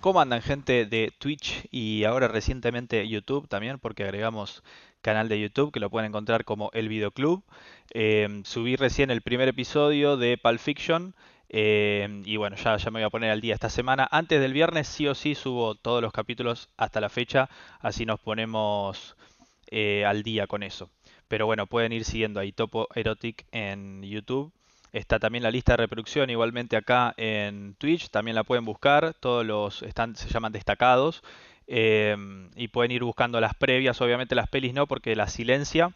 ¿Cómo andan gente de Twitch y ahora recientemente YouTube también? Porque agregamos canal de YouTube que lo pueden encontrar como El Videoclub. Em, subí recién el primer episodio de Pulp Fiction em, y bueno, ya, ya me voy a poner al día esta semana. Antes del viernes sí o sí subo todos los capítulos hasta la fecha, así nos ponemos eh, al día con eso. Pero bueno, pueden ir siguiendo ahí Topo Erotic en YouTube Está también la lista de reproducción igualmente acá en Twitch, también la pueden buscar, todos los están, se llaman destacados em, y pueden ir buscando las previas, obviamente las pelis no porque la silencia,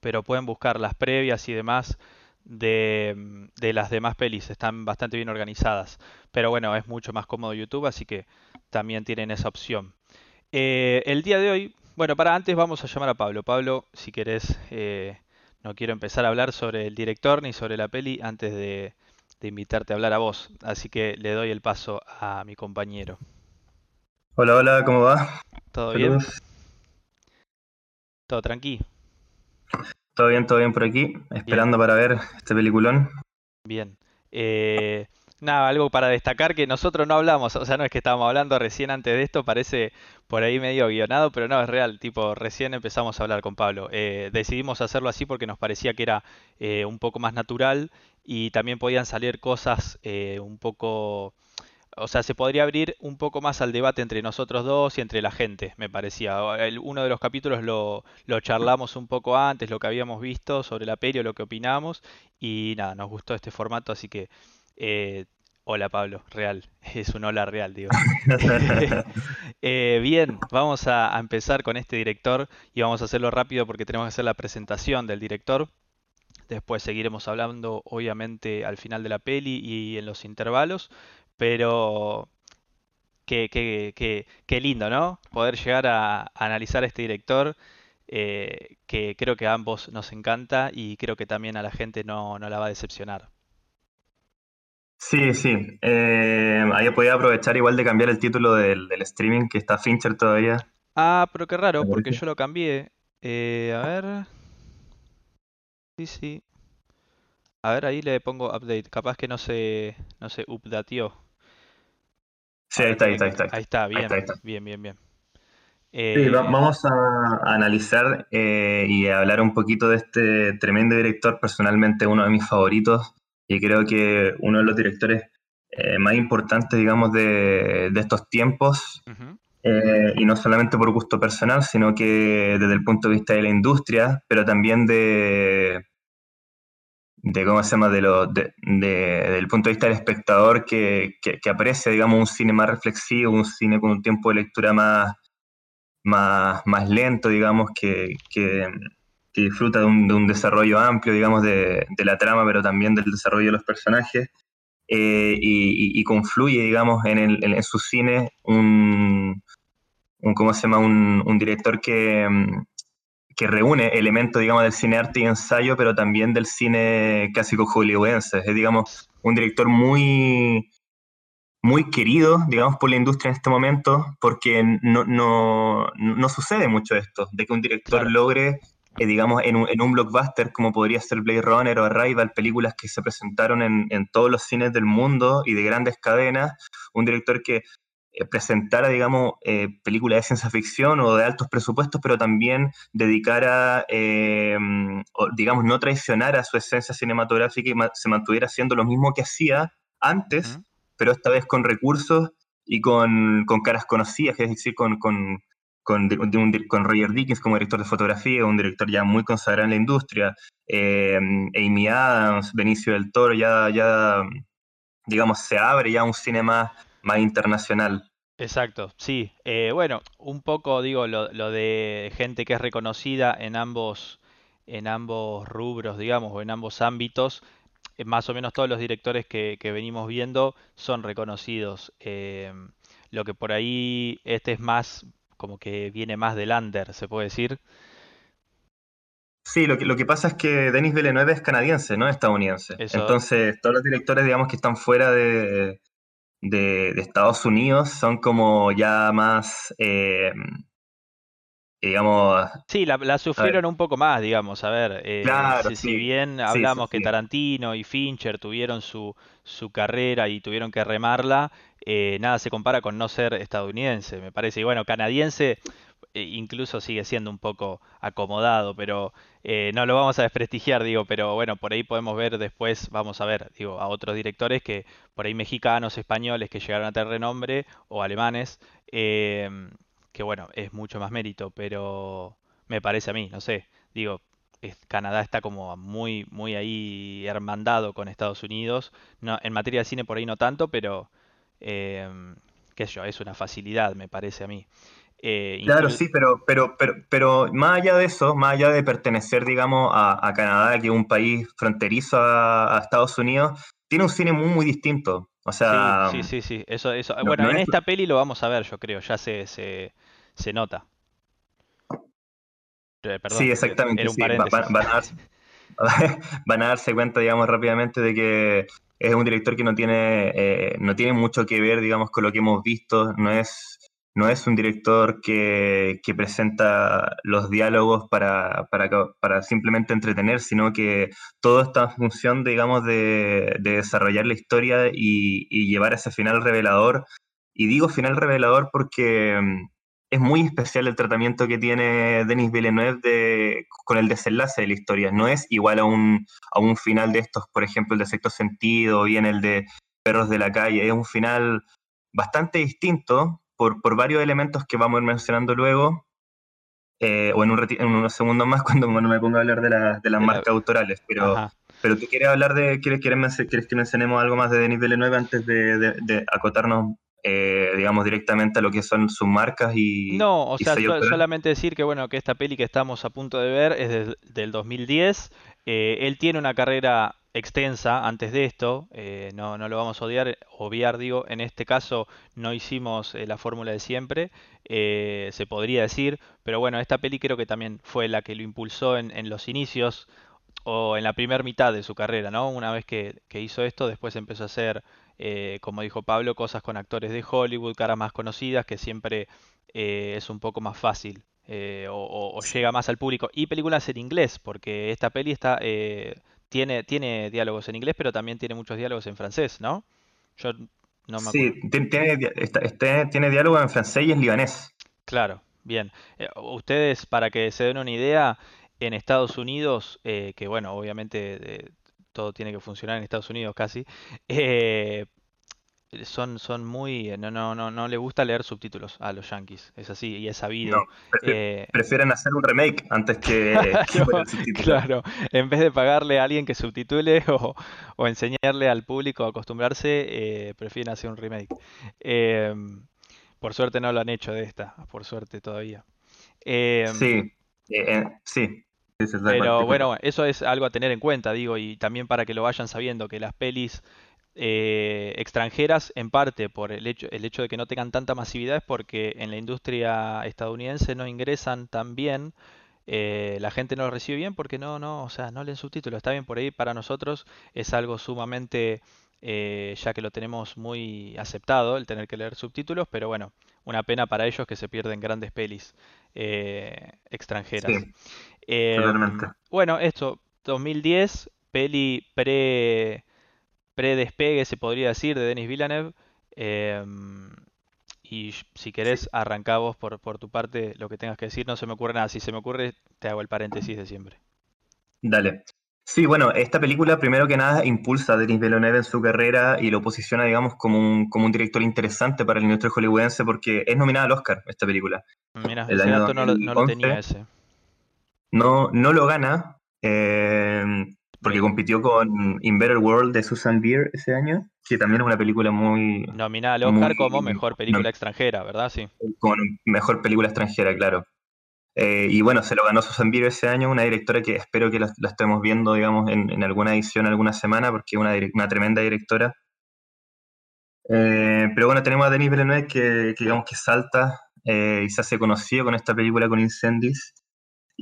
pero pueden buscar las previas y demás de, las demás pelis, están bastante bien organizadas, pero bueno, es mucho más cómodo YouTube, así que también tienen esa opción. Eh, el día de hoy, bueno, para antes vamos a llamar a Pablo. Pablo, si querés... Eh, no quiero empezar a hablar sobre el director ni sobre la peli antes de, invitarte a hablar a vos. Así que le doy el paso a mi compañero. Hola, hola, ¿cómo va? ¿Todo bien? ¿Todo tranqui? Todo bien, todo bien por aquí, esperando para ver este peliculón. Bien. Eh, Nada, algo para destacar que nosotros no hablamos, o sea, no es que estábamos hablando recién antes de esto, parece por ahí medio guionado, pero no, es real, tipo, recién empezamos a hablar con Pablo. Eh, decidimos hacerlo así porque nos parecía que era eh, un poco más natural y también podían salir cosas eh, un poco... O sea, se podría abrir un poco más al debate entre nosotros dos y entre la gente, me parecía. uno de los capítulos lo, charlamos un poco antes, lo que habíamos visto sobre la peli lo que opinamos, y nada, nos gustó este formato, así que eh, hola Pablo, real, es un hola real, digo. Eh, bien, vamos a, empezar con este director y vamos a hacerlo rápido porque tenemos que hacer la presentación del director. Después seguiremos hablando, obviamente, al final de la peli y en los intervalos. Pero qué, qué, lindo, ¿no? Poder llegar a, analizar a este director eh, que creo que a ambos nos encanta y creo que también a la gente no, no la va a decepcionar. Sí, sí. Eh, ahí podía aprovechar igual de cambiar el título del, streaming, que está Fincher todavía. Ah, pero qué raro, porque yo lo cambié. Eh, a ver. Sí, sí. A ver, ahí le pongo update. Capaz que no se, no se updateó. Sí, ahí está, ahí está, ahí está. Ahí está, bien, bien, bien, bien. Sí, eh, vamos a analizar y hablar un poquito de este tremendo director, personalmente uno de mis favoritos y creo que uno de los directores eh, más importantes, digamos, de, estos tiempos, eh, y no solamente por gusto personal, sino que desde el punto de vista de la industria, pero también de, de ¿cómo se llama?, de lo, de, desde el punto de vista del espectador que, que, aprecia, digamos, un cine más reflexivo, un cine con un tiempo de lectura más, más, más lento, digamos, que, que que disfruta de un, desarrollo amplio, digamos, de, la trama, pero también del desarrollo de los personajes, eh, y, confluye, digamos, en, el, en, su cine un, un, ¿cómo se llama?, un, director que, que reúne elementos, digamos, del cine arte y ensayo, pero también del cine clásico hollywoodense. Es, digamos, un director muy, muy querido, digamos, por la industria en este momento, porque no, no, no sucede mucho esto, de que un director logre eh, digamos, en un, en un, blockbuster como podría ser Blade Runner o Arrival, películas que se presentaron en, en todos los cines del mundo y de grandes cadenas, un director que eh, presentara, digamos, eh, películas de ciencia ficción o de altos presupuestos, pero también dedicara, o, digamos, no traicionara su esencia cinematográfica y se mantuviera haciendo lo mismo que hacía antes, pero esta vez con recursos y con, con caras conocidas, es decir, con, con con, con, Roger Dickens como director de fotografía, un director ya muy consagrado en la industria, eh, Amy Adams, Benicio del Toro, ya, ya, digamos, se abre ya un cine más, internacional. Exacto, sí. Eh, bueno, un poco digo lo, de gente que es reconocida en ambos, en ambos rubros, digamos, o en ambos ámbitos. Eh, más o menos todos los directores que, venimos viendo son reconocidos. lo que por ahí este es más como que viene más del under, se puede decir. Sí, lo que, lo que pasa es que Denis Villeneuve es canadiense, no estadounidense. Entonces, todos los directores, digamos, que están fuera de, de, Estados Unidos son como ya más, eh, digamos... Sí, la, sufrieron un poco más, digamos, a ver, eh, si, bien hablamos que Tarantino y Fincher tuvieron su, su carrera y tuvieron que remarla, eh, nada se compara con no ser estadounidense, me parece, y bueno, canadiense eh, incluso sigue siendo un poco acomodado, pero no lo vamos a desprestigiar, digo, pero bueno, por ahí podemos ver después, vamos a ver, digo, a otros directores que por ahí mexicanos, españoles que llegaron a tener renombre, o alemanes, que bueno, es mucho más mérito, pero me parece a mí, no sé, digo, Canadá está como muy, muy ahí hermandado con Estados Unidos, no, en materia de cine por ahí no tanto, pero em, qué sé yo, es una facilidad, me parece a mí. Eh, claro, sí, pero, pero, pero, pero más allá de eso, más allá de pertenecer, digamos, a, Canadá, que es un país fronterizo a, Estados Unidos, tiene un cine muy, muy distinto. O sea, sí, sí, sí, Eso, eso. bueno, en esta peli lo vamos a ver, yo creo, ya se, se, se nota. Eh, sí, exactamente. van, a darse, cuenta, digamos, rápidamente de que es un director que no tiene, eh, no tiene mucho que ver, digamos, con lo que hemos visto. No es, no es un director que, presenta los diálogos para, para, simplemente entretener, sino que todo está en función, digamos, de, desarrollar la historia y, y llevar ese final revelador. Y digo final revelador porque mm, es muy especial el tratamiento que tiene Denis Villeneuve de, con el desenlace de la historia. No es igual a un, a un final de estos, por ejemplo, el de sexto sentido o bien el de Perros de la calle. Es un final bastante distinto por, por varios elementos que vamos a ir mencionando luego. Eh, o en, un en unos segundos más cuando me ponga a hablar de, de las marcas autorales. Pero, pero tú quieres hablar de, ¿quieres, quieres, quieres que mencionemos algo más de Denis Villeneuve antes de, de acotarnos eh, digamos, directamente a lo que son sus marcas y... No, o sea, solamente decir que, bueno, que esta peli que estamos a punto de ver es del 2010. Eh, él tiene una carrera extensa antes de esto, eh, no, no, lo vamos a odiar, obviar, digo, en este caso no hicimos la fórmula de siempre, se podría decir, pero bueno, esta peli creo que también fue la que lo impulsó en, en los inicios o en la primera mitad de su carrera, ¿no? Una vez que, que hizo esto, después empezó a hacer eh, como dijo Pablo, cosas con actores de Hollywood, caras más conocidas, que siempre eh, es un poco más fácil eh, o, llega más al público. Y películas en inglés, porque esta peli está, tiene, tiene diálogos en inglés, pero también tiene muchos diálogos en francés, ¿no? Yo no me Sí, tiene, este, tiene diálogo en francés y en libanés. Claro, bien. ustedes, para que se den una idea, en Estados Unidos, que bueno, obviamente todo tiene que funcionar en Estados Unidos casi, eh, son, son muy. No, no, no, no le gusta leer subtítulos a los yankees. Es así, y es sabido. Eh, prefieren hacer un remake antes que, Claro, en vez de pagarle a alguien que subtitule o, o enseñarle al público a acostumbrarse, eh, prefieren hacer un remake. por suerte no lo han hecho de esta, por suerte todavía. sí, sí. Pero bueno, eso es algo a tener en cuenta, digo, y también para que lo vayan sabiendo, que las pelis eh, extranjeras, en parte por el hecho, el hecho de que no tengan tanta masividad, es porque en la industria estadounidense no ingresan tan bien, eh, la gente no lo recibe bien porque no, no, o sea, no leen subtítulos. Está bien por ahí, para nosotros es algo sumamente, eh, ya que lo tenemos muy aceptado, el tener que leer subtítulos, pero bueno, una pena para ellos que se pierden grandes pelis extranjeras. Bueno, esto, 2010, peli pre, pre-despegue, se podría decir, de Denis Villeneuve. Em, y si querés, arrancá vos por, por tu parte lo que tengas que decir. No se me ocurre nada. Si se me ocurre, te hago el paréntesis de siempre. Dale. Sí, bueno, esta película, primero que nada, impulsa a Denis Villeneuve en su carrera y lo posiciona, digamos, como un, como un director interesante para el industria hollywoodense porque es nominada al Oscar esta película. Mira, el ese dato no lo tenía ese. No, no lo gana, eh, porque compitió con In Better World de Susan Beer ese año, que también es una película muy... Nominada al Oscar como mejor película extranjera, ¿verdad? Sí. Como mejor película extranjera, claro. Eh, y bueno, se lo ganó Susan Beer ese año, una directora que espero que la, estemos viendo, digamos, en, alguna edición alguna semana, porque es una, una tremenda directora. Eh, pero bueno, tenemos a Denis Villeneuve que, digamos que salta y se hace conocido con esta película con Incendies.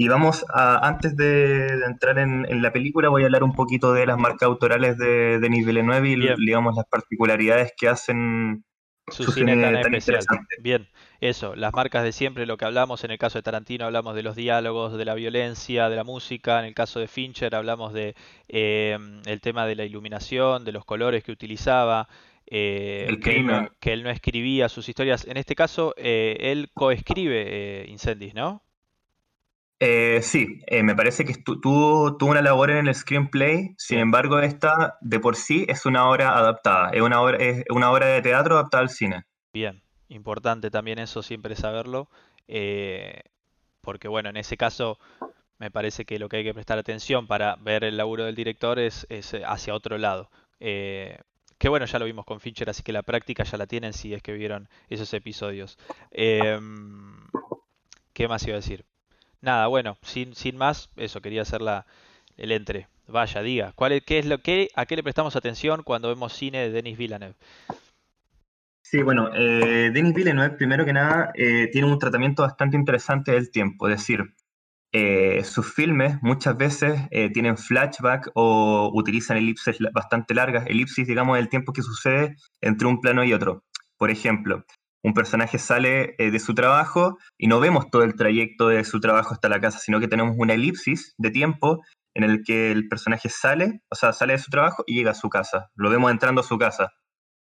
Y vamos a, antes de, entrar en, la película, voy a hablar un poquito de las marcas autorales de Denis Villeneuve y, digamos, las particularidades que hacen su, cine, tan, especial. Bien, eso, las marcas de siempre, lo que hablamos, en el caso de Tarantino hablamos de los diálogos, de la violencia, de la música, en el caso de Fincher hablamos de eh, el tema de la iluminación, de los colores que utilizaba, eh, que, él no, que, él no, escribía sus historias. En este caso, eh, él coescribe Incendies, ¿no? Eh, sí, eh, me parece que tuvo, tuvo una labor en el screenplay, sin embargo esta de por sí es una obra adaptada, es una obra, es una obra de teatro adaptada al cine. Bien, importante también eso siempre saberlo, eh, porque bueno, en ese caso me parece que lo que hay que prestar atención para ver el laburo del director es, es hacia otro lado. que bueno, ya lo vimos con Fincher, así que la práctica ya la tienen si es que vieron esos episodios. Em, ¿Qué más iba a decir? Nada, bueno, sin, sin más, eso, quería hacer la, el entre. Vaya, diga, ¿cuál es, qué es lo que, ¿a qué le prestamos atención cuando vemos cine de Denis Villeneuve? Sí, bueno, eh, Denis Villeneuve, primero que nada, eh, tiene un tratamiento bastante interesante del tiempo, es decir, eh, sus filmes muchas veces tienen flashback o utilizan elipses bastante largas, elipsis, digamos, del tiempo que sucede entre un plano y otro. Por ejemplo, un personaje sale eh, de su trabajo y no vemos todo el trayecto de su trabajo hasta la casa, sino que tenemos una elipsis de tiempo en el que el personaje sale, o sea, sale de su trabajo y llega a su casa. Lo vemos entrando a su casa.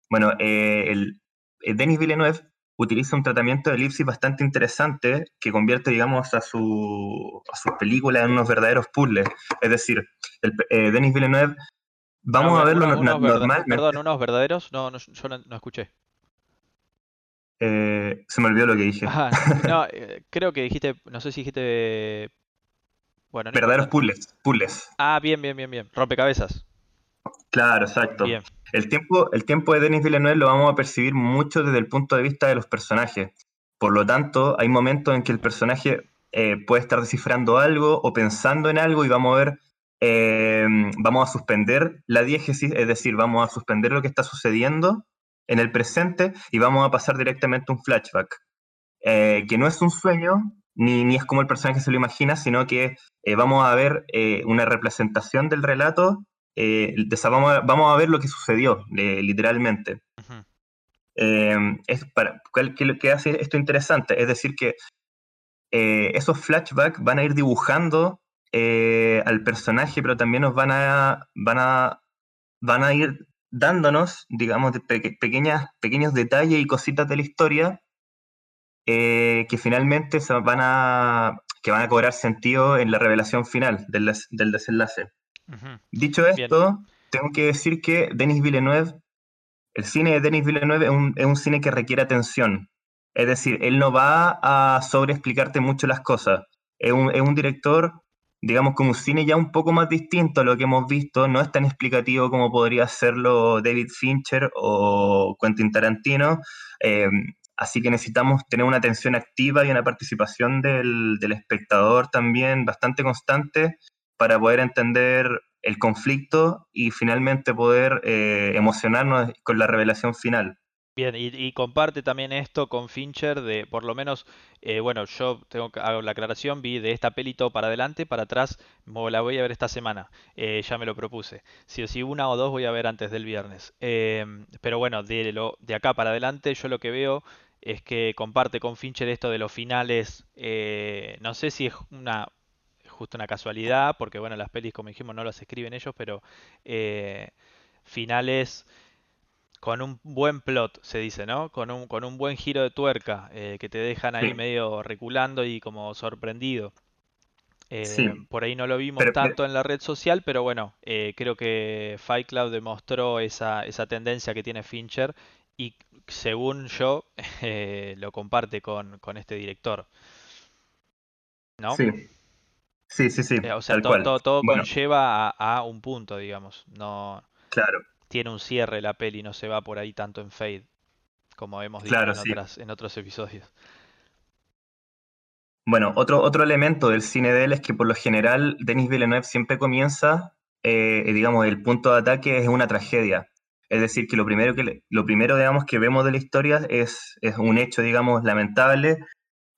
Bueno, eh, el, eh, Denis Villeneuve utiliza un tratamiento de elipsis bastante interesante que convierte, digamos, a su, a su película en unos verdaderos puzzles. Es decir, el, Denis Villeneuve, vamos a verlo normal. Perdón, unos verdaderos, no, no yo no escuché. Eh, se me olvidó lo que dije. no, eh, creo que dijiste, no sé si dijiste... Bueno, Verdaderos puzzles, puzzles. Ah, bien, bien, bien, bien. Rompecabezas. Claro, exacto. El tiempo, el tiempo de Denis Villeneuve lo vamos a percibir mucho desde el punto de vista de los personajes. Por lo tanto, hay momentos en que el personaje eh, puede estar descifrando algo o pensando en algo y vamos a ver, vamos a suspender la diégesis, es decir, vamos a suspender lo que está sucediendo en el presente y vamos a pasar directamente a un flashback, eh, que no es un sueño, ni, ni, es como el personaje se lo imagina, sino que eh, vamos a ver eh, una representación del relato, vamos a, vamos, a, ver lo que sucedió, literalmente. es para, ¿qué, ¿Qué hace esto interesante? Es decir, que esos flashbacks van a ir dibujando al personaje, pero también nos van a, van a, van a ir dándonos, digamos, pequeñas, pequeños detalles y cositas de la historia eh, que finalmente se van a, que van a cobrar sentido en la revelación final del, del desenlace. Dicho esto, tengo que decir que Denis Villeneuve, el cine de Denis Villeneuve es un, es un cine que requiere atención. Es decir, él no va a sobreexplicarte mucho las cosas. Es un, es un director digamos, como un cine ya un poco más distinto a lo que hemos visto, no es tan explicativo como podría serlo David Fincher o Quentin Tarantino. Eh, así que necesitamos tener una atención activa y una participación del, espectador también bastante constante para poder entender el conflicto y finalmente poder eh, emocionarnos con la revelación final. Bien, y, comparte también esto con Fincher de, por lo menos, eh, bueno, yo tengo hago la aclaración, vi de esta peli todo para adelante, para atrás, la voy a ver esta semana, eh, ya me lo propuse. Si una o dos voy a ver antes del viernes. Em, pero bueno, de, lo, de acá para adelante yo lo que veo es que comparte con Fincher esto de los finales, eh, no sé si es una justo una casualidad, porque bueno, las pelis como dijimos no las escriben ellos, pero finales con un buen plot, se dice, ¿no? Con un, con un buen giro de tuerca, eh, que te dejan ahí medio reculando y como sorprendido. Eh, por ahí no lo vimos tanto en la red social, pero bueno, eh, creo que Fight Club demostró esa, esa tendencia que tiene Fincher y según yo lo comparte con, con, este director. ¿No? Sí. Sí, sí, sí. o sea, todo, todo, conlleva a, a, un punto, digamos. No, claro tiene un cierre la peli, no se va por ahí tanto en fade, como hemos dicho en, otros episodios. Bueno, otro, otro elemento del cine de él es que por lo general Denis Villeneuve siempre comienza, eh, digamos, el punto de ataque es una tragedia. Es decir, que lo primero que, lo primero, digamos, que vemos de la historia es, es un hecho, digamos, lamentable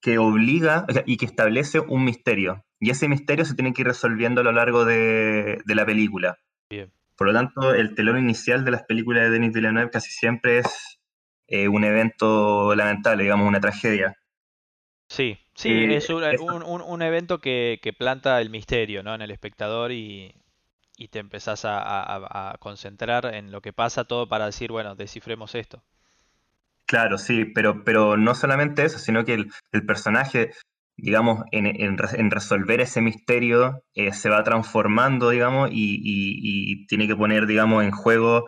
que obliga y que establece un misterio. Y ese misterio se tiene que ir resolviendo a lo largo de, de la película. Bien. Por lo tanto, el telón inicial de las películas de Denis Villeneuve casi siempre es eh, un evento lamentable, digamos, una tragedia. Sí, sí, eh, es un, evento que, planta el misterio ¿no? en el espectador y, te empezás a, concentrar en lo que pasa todo para decir, bueno, descifremos esto. Claro, sí, pero, pero no solamente eso, sino que el, personaje, digamos, en, resolver ese misterio eh, se va transformando, digamos, y, tiene que poner, digamos, en juego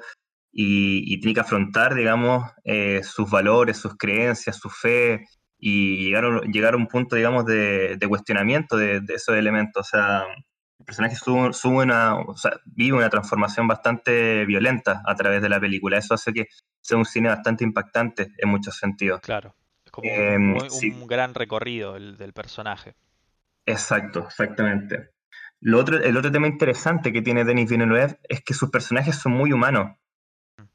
y, tiene que afrontar, digamos, eh, sus valores, sus creencias, su fe, y llegar, llegar a un punto, digamos, de, cuestionamiento de, esos elementos. O sea, el personaje sube, una, o sea, vive una transformación bastante violenta a través de la película. Eso hace que sea un cine bastante impactante en muchos sentidos. Claro, como un, em, gran recorrido el, del personaje. Exacto, exactamente. Lo otro, el otro tema interesante que tiene Denis Villeneuve es que sus personajes son muy humanos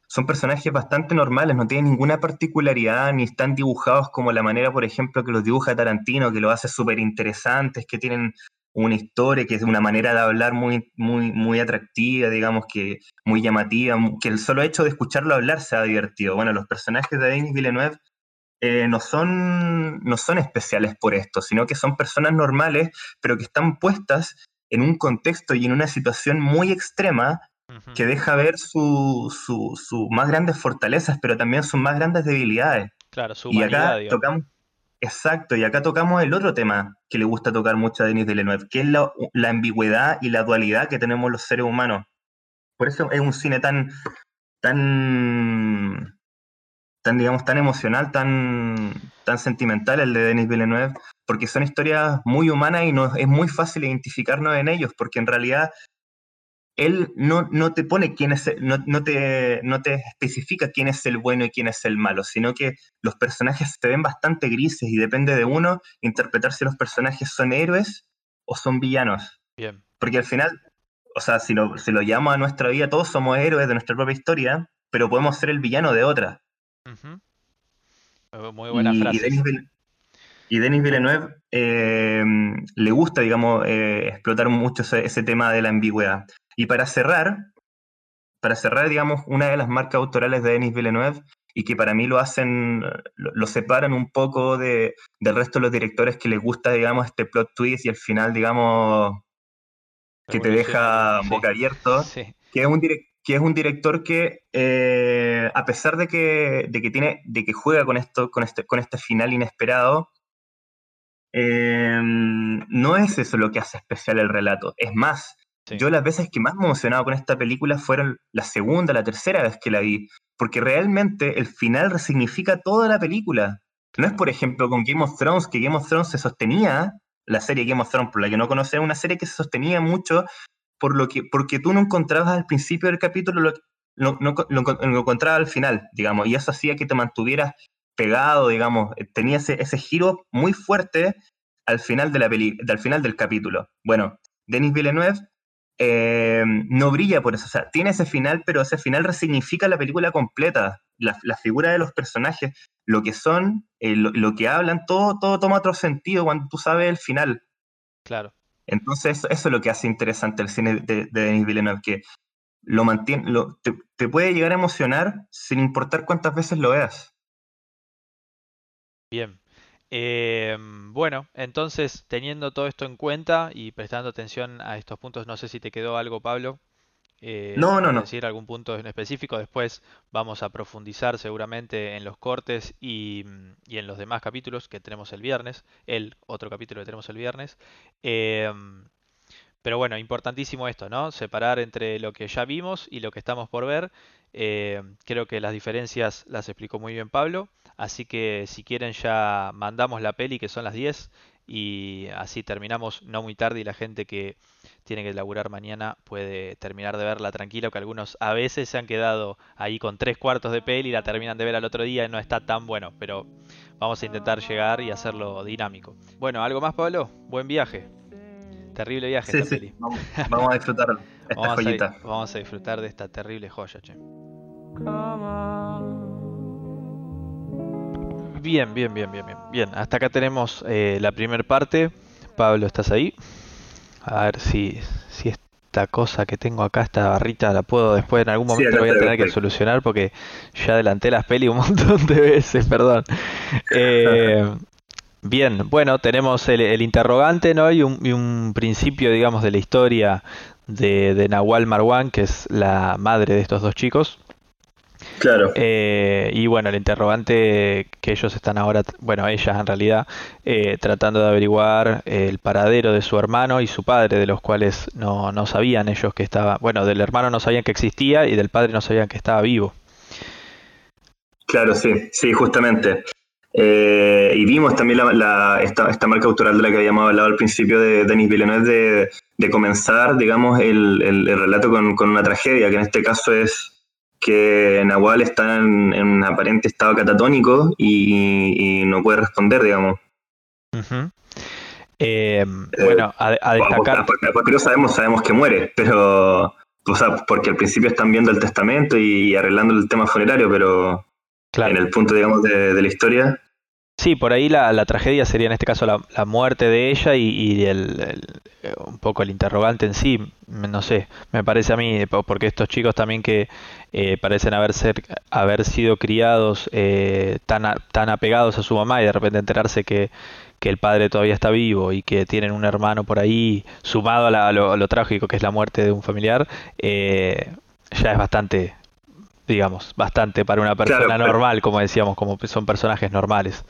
son personajes bastante normales, no tienen ninguna particularidad, ni están dibujados como la manera, por ejemplo, que los dibuja Tarantino, que los hace súper interesantes, que tienen una historia, que es una manera de hablar muy, muy, muy atractiva, digamos, que muy llamativa, que el solo hecho de escucharlo hablar se ha divertido. Bueno, los personajes de Denis Villeneuve eh, no, son, no son especiales por esto, sino que son personas normales, pero que están puestas en un contexto y en una situación muy extrema que deja ver sus su, más grandes fortalezas, pero también sus más grandes debilidades. Claro, su y acá tocamos, exacto, y acá tocamos el otro tema que le gusta tocar mucho a Denis Villeneuve, que es la, la, ambigüedad y la dualidad que tenemos los seres humanos. Por eso es un cine tan, tan, tan digamos, tan emocional, tan, tan sentimental el de Denis Villeneuve, porque son historias muy humanas y no, es muy fácil identificarnos en ellos, porque en realidad él no, no te pone quién es, no, no, te, no te especifica quién es el bueno y quién es el malo, sino que los personajes se ven bastante grises y depende de uno interpretar si los personajes son héroes o son villanos. Bien. Porque al final, o sea, si lo, si lo llamo a nuestra vida, todos somos héroes de nuestra propia historia, pero podemos ser el villano de otra. Muy buena frase. Y Denis Villeneuve eh, le gusta, digamos, eh, explotar mucho ese, tema de la ambigüedad. Y para cerrar, para cerrar, digamos, una de las marcas autorales de Denis Villeneuve y que para mí lo hacen, lo, separan un poco de, del resto de los directores que les gusta, digamos, este plot twist y al final, digamos, que te deja boca abierto, que, es un que es un director que, eh, a pesar de que, de que, tiene, de que juega con esto, con este, con este final inesperado, Em, no es eso lo que hace especial el relato. Es más, yo las veces que más me emocionado con esta película fueron la segunda, la tercera vez que la vi, porque realmente el final resignifica toda la película. No es, por ejemplo, con Game of Thrones, que Game of Thrones se sostenía, la serie Game of Thrones, por la que no conocía, una serie que se sostenía mucho por lo que, porque tú no encontrabas al principio del capítulo lo, no, lo encontrabas al final, digamos, y eso hacía que te mantuvieras pegado, digamos, eh, tenía ese, ese giro muy fuerte al final, de la peli, al final del capítulo. Bueno, Denis Villeneuve eh, no brilla por eso, o sea, tiene ese final, pero ese final resignifica la película completa, la, figura de los personajes, lo que son, eh, lo, que hablan, todo, todo toma otro sentido cuando tú sabes el final. Claro. Entonces, eso es lo que hace interesante el cine de, Denis Villeneuve, que lo mantiene, lo, te, puede llegar a emocionar sin importar cuántas veces lo veas. Bien. Em, bueno, entonces teniendo todo esto en cuenta y prestando atención a estos puntos, no sé si te quedó algo, Pablo. Eh, no, no, no. decir algún punto en específico. Después vamos a profundizar seguramente en los cortes y, en los demás capítulos que tenemos el viernes. El otro capítulo que tenemos el viernes. Em, pero bueno, importantísimo esto, ¿no? Separar entre lo que ya vimos y lo que estamos por ver. Eh, creo que las diferencias las explicó muy bien Pablo. Así que si quieren ya mandamos la peli que son las 10 y así terminamos no muy tarde y la gente que tiene que laburar mañana puede terminar de verla tranquilo, que algunos a veces se han quedado ahí con tres cuartos de peli y la terminan de ver al otro día y no está tan bueno, pero vamos a intentar llegar y hacerlo dinámico. Bueno, ¿algo más Pablo? Buen viaje. Terrible viaje esta peli. Vamos, a disfrutar esta vamos joyita. A, vamos a disfrutar de esta terrible joya, che. Bien, bien, bien, bien, bien. Bien, hasta acá tenemos eh, la primera parte. Pablo, ¿estás ahí? A ver si, si esta cosa que tengo acá, esta barrita, la puedo después en algún momento voy a tener que solucionar porque ya adelanté las peli un montón de veces, perdón. Eh, bien, bueno, tenemos el, interrogante, ¿no? Y un, y un, principio, digamos, de la historia de, de Nahual Marwan, que es la madre de estos dos chicos. Claro. Eh, y bueno, el interrogante que ellos están ahora, bueno, ellas en realidad, eh, tratando de averiguar el paradero de su hermano y su padre, de los cuales no, no sabían ellos que estaba, bueno, del hermano no sabían que existía y del padre no sabían que estaba vivo. Claro, sí, sí, justamente. Eh, y vimos también la, esta, esta, marca autoral de la que habíamos hablado al principio de Denis Villeneuve de, de comenzar, digamos, el, el, el relato con, con, una tragedia, que en este caso es que Nahual está en, un aparente estado catatónico y, no puede responder, digamos. Eh, bueno, a, destacar. Porque, sabemos, sabemos que muere, pero. O sea, porque al principio están viendo el testamento y arreglando el tema funerario, pero en el punto, digamos, de la historia, Sí, por ahí la, tragedia sería en este caso la, muerte de ella y, el, un poco el interrogante en sí, no sé, me parece a mí, porque estos chicos también que eh, parecen haber, ser, haber sido criados eh, tan, tan apegados a su mamá y de repente enterarse que, el padre todavía está vivo y que tienen un hermano por ahí, sumado a, lo, trágico que es la muerte de un familiar, eh, ya es bastante digamos, bastante para una persona normal, como decíamos, como son personajes normales.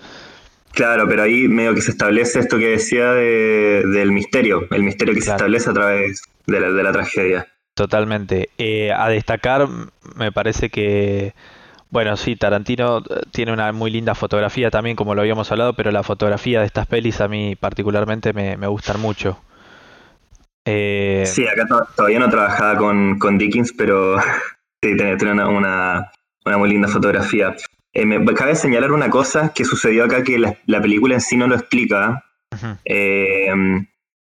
Claro, pero ahí medio que se establece esto que decía del misterio, el misterio que se establece a través de la, tragedia. Totalmente. Eh, a destacar, me parece que, bueno, sí, Tarantino eh, tiene una muy linda fotografía también, como lo habíamos hablado, pero la fotografía de estas pelis a mí particularmente me, me gustan mucho. Eh, sí, acá todavía no trabajaba con, con Dickens, pero tiene, una, muy linda fotografía. Eh, me cabe señalar una cosa que sucedió acá que la, película en sí no lo explica. Eh,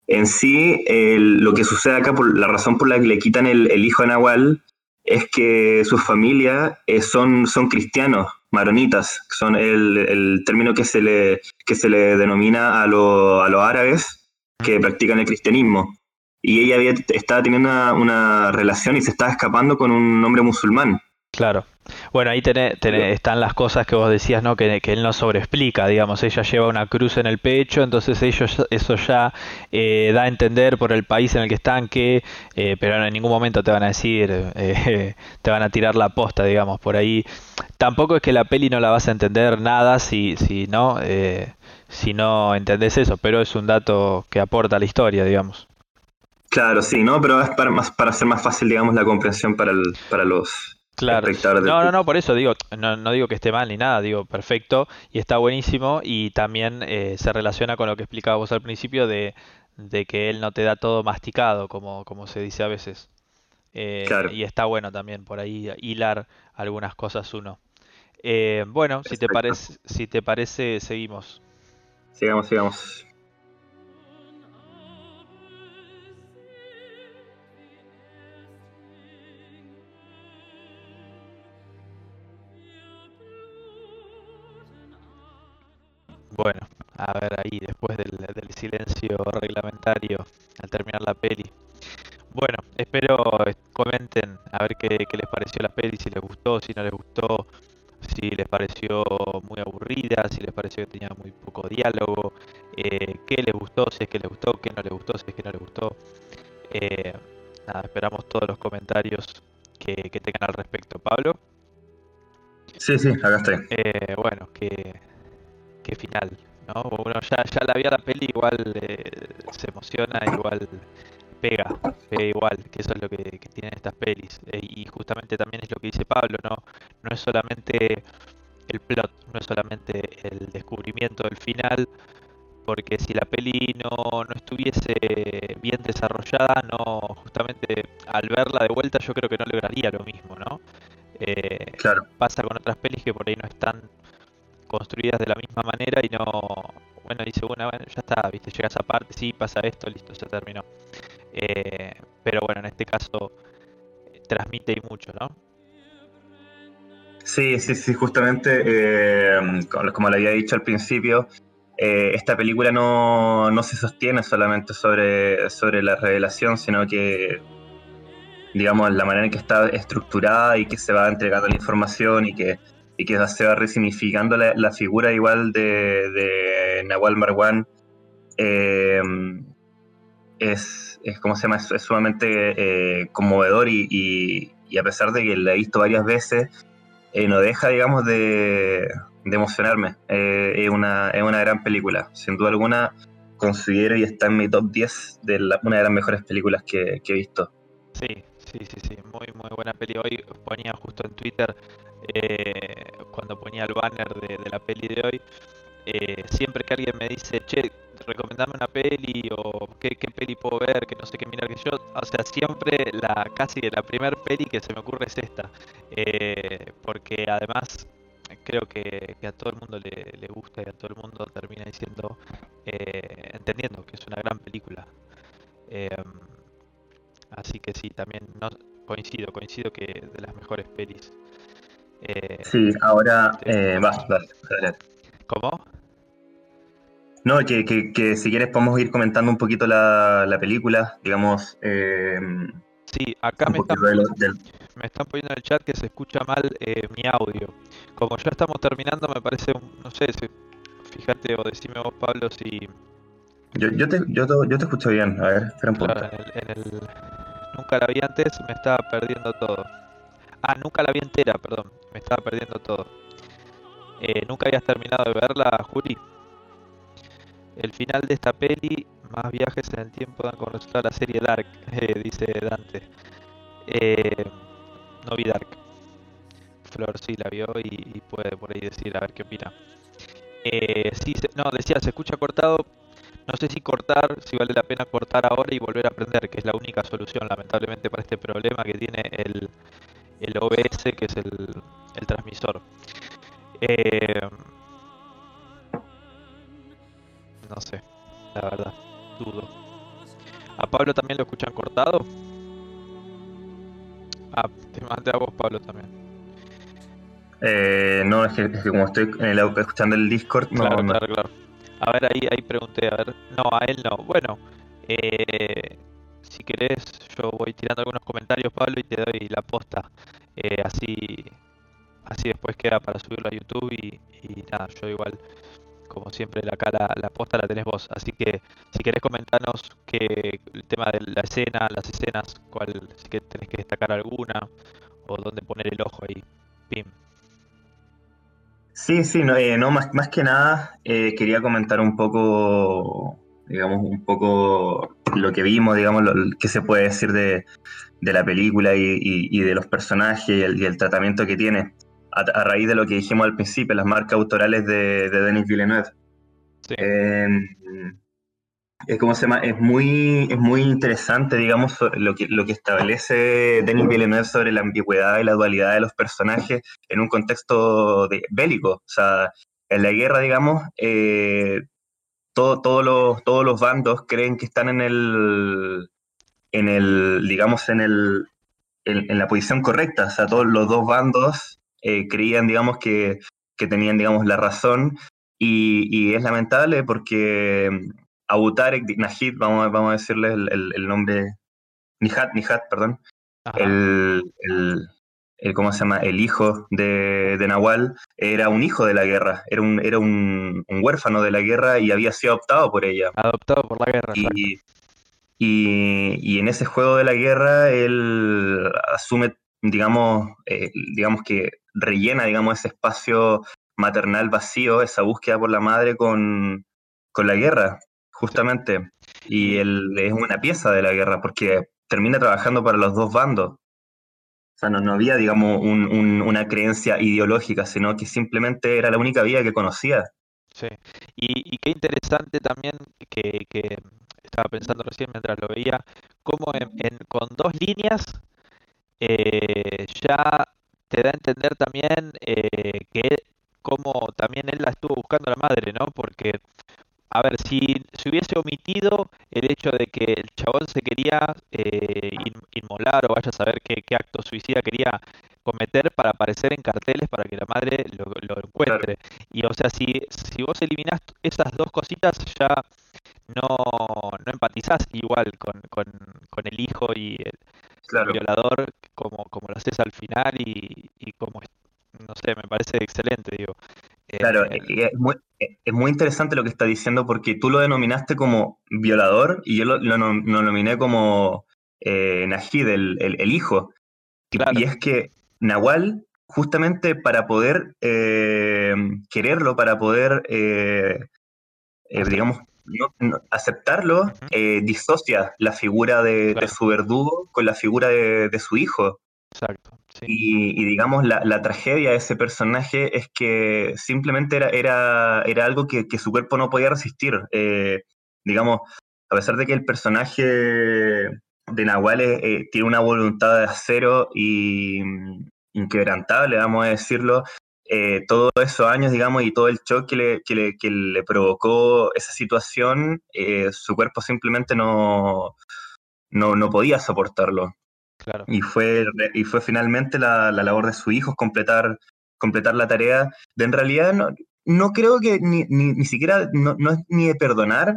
en sí, lo que sucede acá, por la razón por la que le quitan el, hijo a Nahual, es que su familia eh, son, son cristianos, maronitas, son el, término que se le, que se le denomina a, a los árabes que practican el cristianismo y ella había, estaba teniendo una, relación y se estaba escapando con un hombre musulmán. Claro. Bueno, ahí están las cosas que vos decías, ¿no? Que, él no sobreexplica, digamos, ella lleva una cruz en el pecho, entonces ellos eso ya eh, da a entender por el país en el que están que, eh, pero en ningún momento te van a decir, eh, te van a tirar la posta, digamos, por ahí. Tampoco es que la peli no la vas a entender nada si, si no, si no entendés eso, pero es un dato que aporta a la historia, digamos. Claro, sí, ¿no? Pero es para, más, para hacer más fácil, digamos, la comprensión para, el, para los claro. espectadores. No, no, no, por eso digo, no, no, digo que esté mal ni nada, digo perfecto y está buenísimo y también eh, se relaciona con lo que explicaba vos al principio de, de, que él no te da todo masticado, como, como se dice a veces. Eh, claro. Y está bueno también por ahí hilar algunas cosas uno. Eh, bueno, si te, parece, si te parece, seguimos. Sigamos, sigamos. Bueno, a ver ahí, después del, silencio reglamentario al terminar la peli. Bueno, espero comenten a ver qué, les pareció la peli, si les gustó, si no les gustó, si les pareció muy aburrida, si les pareció que tenía muy poco diálogo, eh, qué les gustó, si es que les gustó, qué no les gustó, si es que no les gustó. Eh, nada, esperamos todos los comentarios que, tengan al respecto. Pablo. Sí, sí, acá estoy. Eh, bueno, que qué final, ¿no? Uno ya, ya la vio la peli, igual eh, se emociona, igual pega, pega igual, que eso es lo que, tienen estas pelis. Eh, y justamente también es lo que dice Pablo, ¿no? No es solamente el plot, no es solamente el descubrimiento del final, porque si la peli no, no estuviese bien desarrollada, no justamente al verla de vuelta yo creo que no lograría lo mismo, ¿no? Eh, claro. Pasa con otras pelis que por ahí no están construidas de la misma manera y no, bueno, dice, bueno, ya está, viste, llega esa parte, sí, pasa esto, listo, se terminó. Eh, pero bueno, en este caso transmite y mucho, ¿no? Sí, sí, sí, justamente, eh, como le había dicho al principio, eh, esta película no, no, se sostiene solamente sobre, sobre la revelación, sino que, digamos, la manera en que está estructurada y que se va entregando la información y que, y que se va resignificando la, figura igual de, de Nahual Marwan, eh, es, es, ¿cómo se llama? es, sumamente eh, conmovedor y, a pesar de que la he visto varias veces, no deja, digamos, de, emocionarme. Eh, es, una, es una gran película. Sin duda alguna, considero y está en mi top 10 de una de las mejores películas que, he visto. Sí, sí, sí, sí. Muy, muy buena peli. Hoy ponía justo en Twitter, eh, cuando ponía el banner de, la peli de hoy, eh, siempre que alguien me dice, che, recomendame una peli o qué, peli puedo ver, que no sé qué mirar que yo, o sea, siempre la casi la primera peli que se me ocurre es esta, porque además creo que, a todo el mundo le, gusta y a todo el mundo termina diciendo, eh, entendiendo que es una gran película. Em, así que sí, también no, coincido, coincido que de las mejores pelis. Eh, sí, ahora eh, vas, vas, ¿Cómo? No, que, que, si quieres podemos ir comentando un poquito la, la película, digamos. Eh, sí, acá me están, me están poniendo en el chat que se escucha mal eh, mi audio. Como ya estamos terminando, me parece, no sé, si, fíjate o decime vos, Pablo, si... Yo, yo, te, yo, yo te escucho bien, a ver, espera un poco. en, el, Nunca la vi antes, me estaba perdiendo todo. Ah, nunca la vi entera, perdón, me estaba perdiendo todo. Eh, ¿Nunca habías terminado de verla, Juli? El final de esta peli, más viajes en el tiempo dan con resultado la serie Dark, eh, dice Dante. Eh, no vi Dark. Flor sí la vio y, puede por ahí decir a ver qué opina. Eh, sí, no, decía, se escucha cortado. No sé si cortar, si vale la pena cortar ahora y volver a aprender, que es la única solución, lamentablemente, para este problema que tiene el, el OBS, que es el, el transmisor. Eh, no sé, la verdad, dudo. ¿A Pablo también lo escuchan cortado? Ah, te mandé a vos, Pablo, también. Eh, no, es que, como estoy en el, escuchando el Discord, no, claro, claro, claro. A ver, ahí, ahí pregunté, a ver. No, a él no. Bueno, eh, si querés, yo voy tirando algunos comentarios, Pablo, y te doy la posta. Eh, así, así después queda para subirlo a YouTube y, nada, yo igual como siempre acá la, la posta la tenés vos. Así que si querés comentarnos que el tema de la escena, las escenas, cuál, si que tenés que destacar alguna o dónde poner el ojo ahí. Pim. Sí, sí, no, eh, no más, más que nada eh, quería comentar un poco, digamos, un poco lo que vimos, digamos, lo, que se puede decir de, de la película y, y, de los personajes y el, y el tratamiento que tiene a, raíz de lo que dijimos al principio, las marcas autorales de, Denis Villeneuve. Em, es, como se llama, es muy, es muy interesante, digamos, lo que, lo que establece Denis Villeneuve sobre la ambigüedad y la dualidad de los personajes en un contexto de, bélico. O sea, en la guerra, digamos, eh, todo, los, todos los bandos creen que están en el, en el digamos, en el, en, la posición correcta. O sea, todos los dos bandos eh, creían, digamos, que, tenían, digamos, la razón. Y, es lamentable porque mm, Abu Tarek Nahid, vamos, vamos a decirle el, nombre, Nihat, Nihat, perdón, el, el, ¿cómo se llama? El hijo de, de, Nahual era un hijo de la guerra, era un, era un, huérfano de la guerra y había sido adoptado por ella. Adoptado por la guerra. Y, y, y, en ese juego de la guerra él asume, digamos, eh, digamos que rellena, digamos, ese espacio maternal vacío, esa búsqueda por la madre con, la guerra, justamente. Y él es una pieza de la guerra, porque termina trabajando para los dos bandos. Sea, no, había, digamos, una creencia ideológica, sino que simplemente era la única vida que conocía. Sí, y, qué interesante también que, estaba pensando recién mientras lo veía, cómo con dos líneas eh, ya te da a entender también eh, que como también él la estuvo buscando a la madre, ¿no? Porque, a ver, si se hubiese omitido el hecho de que el chabón se quería eh, inmolar o vaya a saber qué, acto suicida quería cometer para aparecer en carteles para que la madre lo, encuentre. Y o sea, si, si vos eliminás esas dos cositas ya no, no empatizás igual con, con, con el hijo y el, violador como, como lo haces al final y, y como, no sé, me parece excelente, digo. Claro, eh, es, muy, es muy interesante lo que está diciendo porque tú lo denominaste como violador y yo lo, lo, nominé como eh, Najid, el, el, hijo. Y, es que Nahual, justamente para poder eh, quererlo, para poder, eh, digamos, aceptarlo, disocia la figura de, su verdugo con la figura de, de su hijo. Exacto. Y, digamos, la, tragedia de ese personaje es que simplemente era, era, era algo que, su cuerpo no podía resistir. Eh, digamos, a pesar de que el personaje de Nahual eh, tiene una voluntad de acero y mm, inquebrantable, vamos a decirlo, eh, todos esos años, digamos, y todo el shock que le, que le, provocó esa situación, su cuerpo simplemente no, no, no podía soportarlo. Y, fue, y fue finalmente la, labor de su hijo completar, completar la tarea. De en realidad no, no creo que ni, ni, siquiera, no, es ni de perdonar,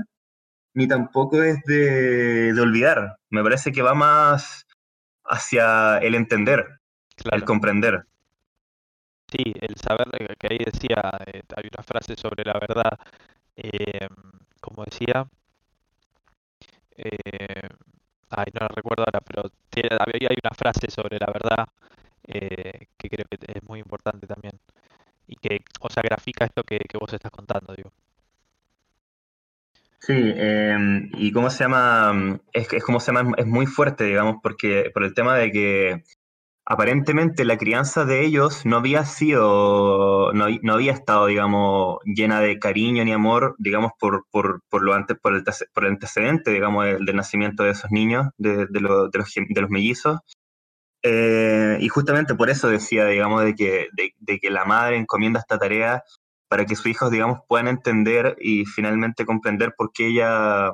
ni tampoco es de, de, olvidar. Me parece que va más hacia el entender, el comprender. Sí, el saber que ahí decía, eh, hay una frase sobre la verdad, eh, como decía, eh, ay, no la recuerdo ahora, pero había, hay una frase sobre la verdad eh, que creo que es muy importante también y que, o sea, grafica esto que, vos estás contando, digo. Sí, em, y cómo se llama, es, es como se llama, es muy fuerte, digamos, porque por el tema de que aparentemente la crianza de ellos no había sido, no, había estado, digamos, llena de cariño ni amor, digamos, por, por, por lo antes, por el, por el antecedente, digamos, del, nacimiento de esos niños, de, de, los, de los mellizos. Eh, y justamente por eso decía, digamos, de que, de, que la madre encomienda esta tarea para que sus hijos, digamos, puedan entender y finalmente comprender por qué ella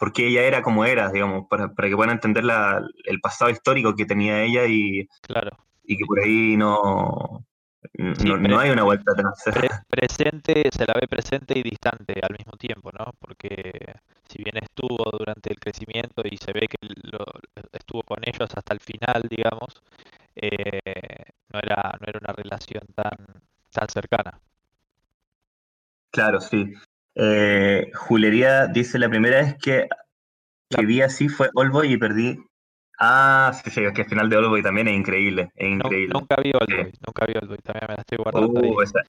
porque ella era como era, digamos, para, que puedan entender la, el pasado histórico que tenía ella y, claro. y que por ahí no, no, hay una vuelta atrás. presente, se la ve presente y distante al mismo tiempo, ¿no? Porque si bien estuvo durante el crecimiento y se ve que lo, estuvo con ellos hasta el final, digamos, eh, no, era, no era una relación tan, tan cercana. Claro, sí. Eh, Julería dice la primera vez que, que vi así fue Oldboy y perdí. Ah, sí, sí, es que el final de Oldboy también es increíble, es increíble. nunca vi Oldboy, nunca vi Oldboy, también me la estoy guardando. Uh, esa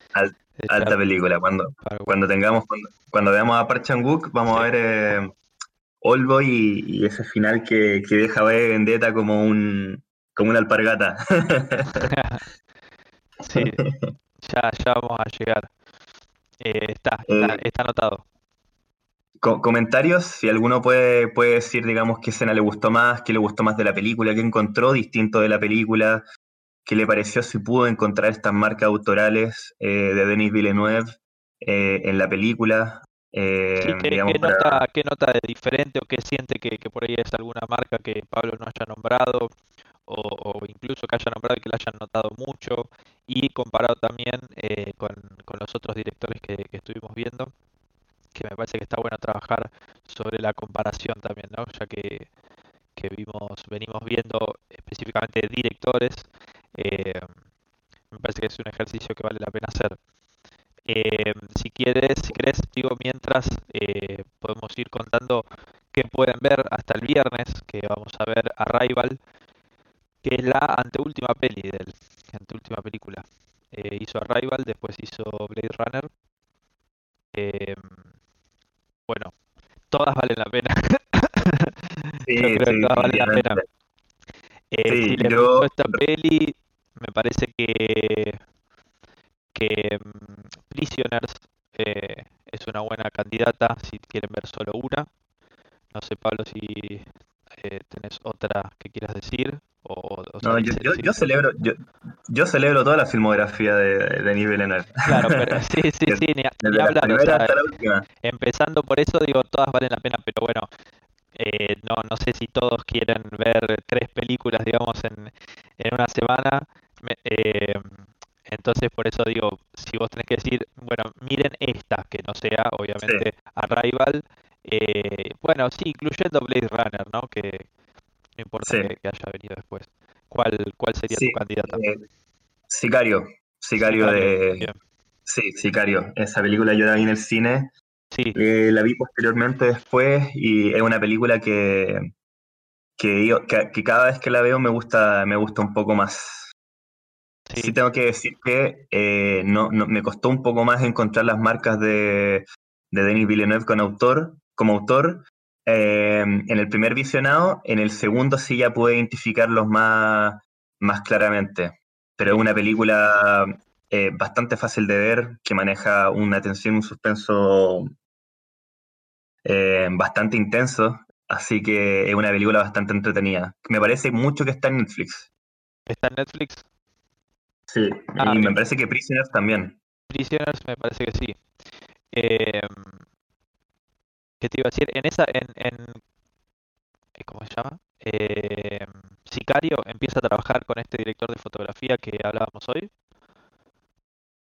alta película, cuando, cuando tengamos, cuando, veamos a Park Chan Wook, vamos a ver eh, Oldboy y, ese final que, que deja a Vendetta como un como una alpargata. sí, ya, ya vamos a llegar. Eh, está, está, eh, anotado. comentarios, si alguno puede, puede decir, digamos, qué escena le gustó más, qué le gustó más de la película, qué encontró distinto de la película, qué le pareció si pudo encontrar estas marcas autorales eh, de Denis Villeneuve en la película. ¿qué, nota, ¿qué, nota, de diferente o qué siente que, que, por ahí es alguna marca que Pablo no haya nombrado? o, incluso que haya nombrado y que la hayan notado mucho y comparado también eh, con, los otros directores que, estuvimos viendo que me parece que está bueno trabajar sobre la comparación también, ¿no? ya que, vimos, venimos viendo específicamente directores, eh, me parece que es un ejercicio que vale la pena hacer. Eh, si quieres, si querés, digo, mientras podemos ir contando qué pueden ver hasta el viernes, que vamos a ver Arrival, que es la anteúltima peli de película. Eh, hizo Arrival, después hizo Blade Runner. Eh, bueno, todas valen la pena. Sí, yo creo que todas valen la pena. Eh, si les gustó esta peli, me parece que, que mm, Prisoners eh, es una buena candidata si quieren ver solo una. No sé, Pablo, si tenés otra que quieras decir. O, no, yo, yo, celebro, yo, yo, celebro toda la filmografía de, de Nivel Claro, pero sí, sí, sí, ni, hablar. O sea, empezando por eso, digo, todas valen la pena, pero bueno, eh, no, no sé si todos quieren ver tres películas, digamos, en, en una semana. Eh, Entonces, por eso digo, si vos tenés que decir, bueno, miren esta, que no sea, obviamente, Arrival, eh, bueno, sí, incluyendo Blade Runner, ¿no? Que no importa que, haya venido después. ¿Cuál, cuál sería tu candidata? Eh, Sicario, Sicario, de... Sí, Sicario. Esa película yo la vi en el cine. Sí. Eh, la vi posteriormente después y es una película que, que, que, cada vez que la veo me gusta, me gusta un poco más. Sí, tengo que decir que eh, no, me costó un poco más encontrar las marcas de, de Denis Villeneuve con autor, como autor. Eh, en el primer visionado, en el segundo sí ya pude identificarlos más, más claramente. Pero es una película eh, bastante fácil de ver, que maneja una tensión, un suspenso eh, bastante intenso, así que es una película bastante entretenida. Me parece mucho que está en Netflix. ¿Está en Netflix? Sí, ah, y me parece que Prisoners también. Prisoners me parece que sí. Eh, ¿Qué te iba a decir? En esa, en, en ¿cómo se llama? Sicario empieza a trabajar con este director de fotografía que hablábamos hoy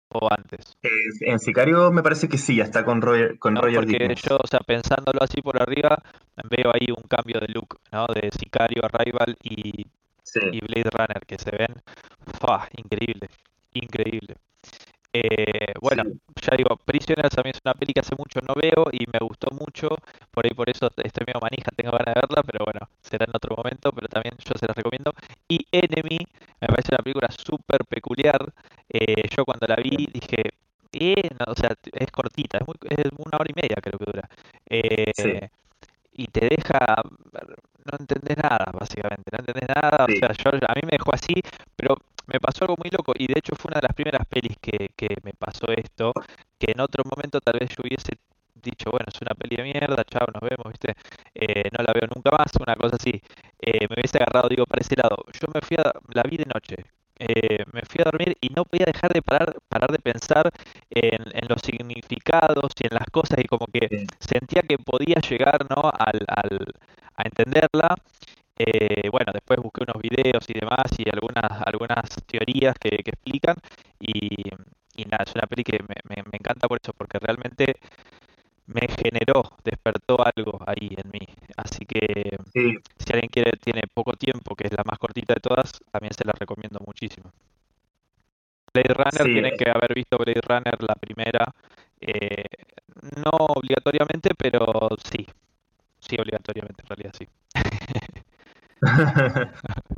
o antes? en Sicario me parece que sí, ya está con Roger, con no, porque yo, o sea, pensándolo así por arriba, veo ahí un cambio de look, ¿no? De Sicario, Arrival y, y Blade Runner, que se ven, ¡fua! increíble, increíble. Eh, bueno, ya digo, Prisoners también es una peli que hace mucho no veo y me gustó mucho, por ahí por eso estoy medio manija, tengo ganas de verla, pero bueno, será en otro momento, pero también yo se la recomiendo. Y Enemy, me parece una película súper peculiar, eh, yo cuando la vi dije, eh, o sea, es cortita, es, muy, es una hora y media creo que dura. Eh, y te deja, no entendés nada, básicamente, no entendés nada, o sea, yo, a mí me dejó así, pero me pasó algo muy loco y de hecho fue una de las primeras pelis que, que me pasó esto, que en otro momento tal vez yo hubiese dicho, bueno, es una peli de mierda, chao, nos vemos, ¿viste? Eh, no la veo nunca más, una cosa así. Eh, me hubiese agarrado, digo, para ese lado. Yo me fui a, la vi de noche, eh, me fui a dormir y no podía dejar de parar, parar de pensar en, en, los significados y en las cosas y como que sentía que podía llegar, ¿no? Al, al, a entenderla eh, bueno, después busqué unos videos y demás y algunas, algunas teorías que, explican y, nada, es una peli que me, encanta por eso, porque realmente me generó, despertó algo ahí en mí. Así que si alguien quiere, tiene poco tiempo, que es la más cortita de todas, también se la recomiendo muchísimo. Blade Runner, tienen que haber visto Blade Runner la primera, eh, no obligatoriamente, pero sí, sí obligatoriamente en realidad sí.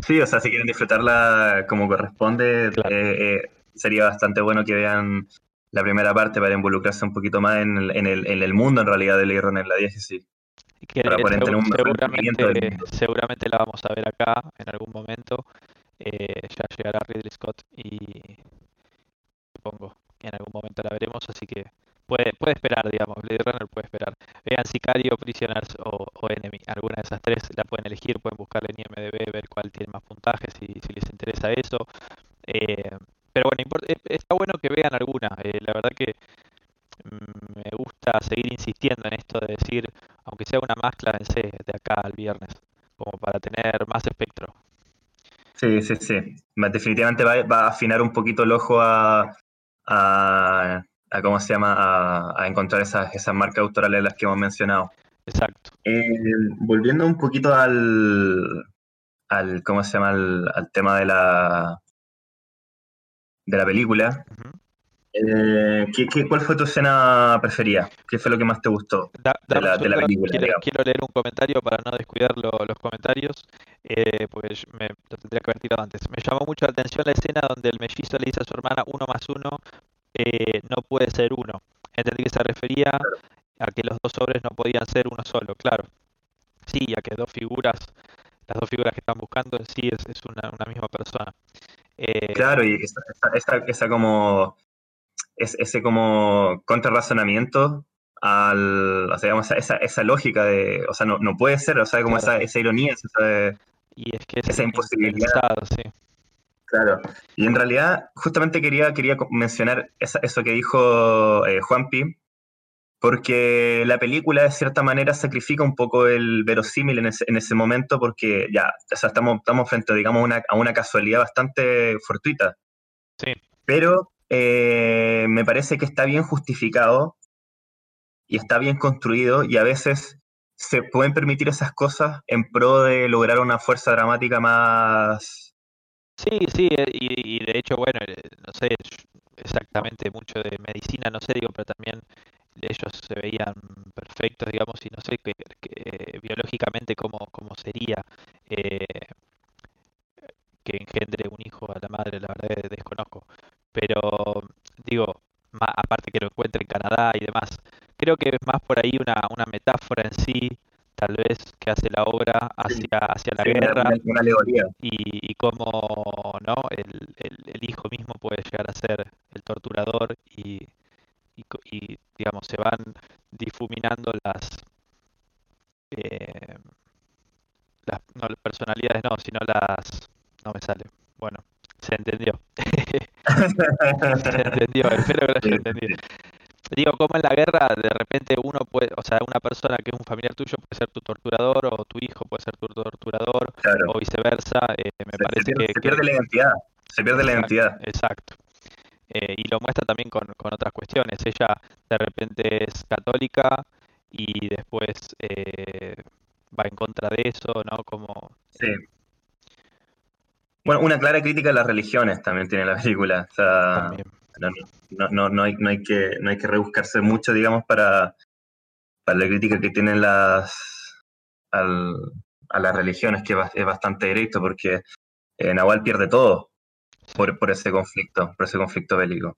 Sí, o sea, si quieren disfrutarla como corresponde, eh, eh, sería bastante bueno que vean la primera parte para involucrarse un poquito más en el, en el, en el mundo en realidad de Leir en la diócesis. para poder tener un seguramente, seguramente la vamos a ver acá en algún momento. Eh, ya llegará Ridley Scott y supongo que en algún momento la veremos, así que puede, puede esperar, digamos, Blade Runner puede esperar. Vean Sicario, Prisoners o, Enemy, alguna de esas tres la pueden elegir, pueden buscarle en IMDB, ver cuál tiene más puntajes, si, si les interesa eso. Eh, pero bueno, eh, está bueno que vean alguna, eh, la verdad que mm, me gusta seguir insistiendo en esto de decir, aunque sea una más, clávense de acá al viernes, como para tener más espectro. Sí, sí, sí. Definitivamente va, va a afinar un poquito el ojo a a cómo se llama, a, encontrar esas, esas marcas autorales las que hemos mencionado. Exacto. Eh, volviendo un poquito al, al ¿cómo se llama? Al, tema de la, de la película. Eh, ¿qué, cuál fue tu escena preferida? ¿Qué fue lo que más te gustó de, la, película? Quiero, leer un comentario para no descuidar los comentarios, eh, porque me, lo tendría que haber tirado antes. Me llamó mucho la atención la escena donde el mellizo le dice a su hermana uno más uno eh, no puede ser uno. Entendí que se refería a que los dos sobres no podían ser uno solo, claro. Sí, a que dos figuras, las dos figuras que están buscando sí es, es una, una, misma persona. Eh, claro, y esa, esa, como ese como contrarrazonamiento al, o sea, digamos, esa, esa lógica de, o sea, no, no puede ser, o sea, como esa, esa ironía, esa, y es que esa imposibilidad. Sí. Claro, y en realidad justamente quería, quería mencionar eso que dijo eh, Juanpi, porque la película de cierta manera sacrifica un poco el verosímil en ese, en ese momento, porque ya, o sea, estamos, estamos frente digamos, una, a una casualidad bastante fortuita. Sí. pero eh, me parece que está bien justificado y está bien construido y a veces se pueden permitir esas cosas en pro de lograr una fuerza dramática más... Sí, sí, eh, y, de hecho, bueno, eh, no sé exactamente mucho de medicina, no sé, digo, pero también ellos se veían perfectos, digamos, y no sé que, biológicamente cómo, cómo sería eh, que engendre un hijo a la madre, la verdad desconozco. Pero digo, aparte que lo encuentre en Canadá y demás, creo que es más por ahí una, una metáfora en sí, tal vez, que hace la obra hacia, hacia la guerra y, y cómo ¿no? El, el, hijo mismo puede llegar a ser el torturador y, y, digamos se van difuminando las, eh, las no personalidades no sino las no me sale. Bueno se entendió. Se entendió espero que lo haya entendido digo como en la guerra de repente uno puede o sea una persona que es un familiar tuyo puede ser tu torturador o tu hijo puede ser tu torturador o viceversa eh, me parece que se pierde la identidad se pierde la identidad exacto eh, y lo muestra también con, otras cuestiones. Ella de repente es católica y después eh, va en contra de eso, ¿no? Como... Sí. Bueno, una clara crítica a las religiones también tiene la película. O sea, no, no, no, hay, no, hay que, no hay que rebuscarse mucho, digamos, para, para la crítica que tienen las a las religiones, que es bastante directo, porque eh, Nahual pierde todo por, por ese conflicto, por ese conflicto bélico.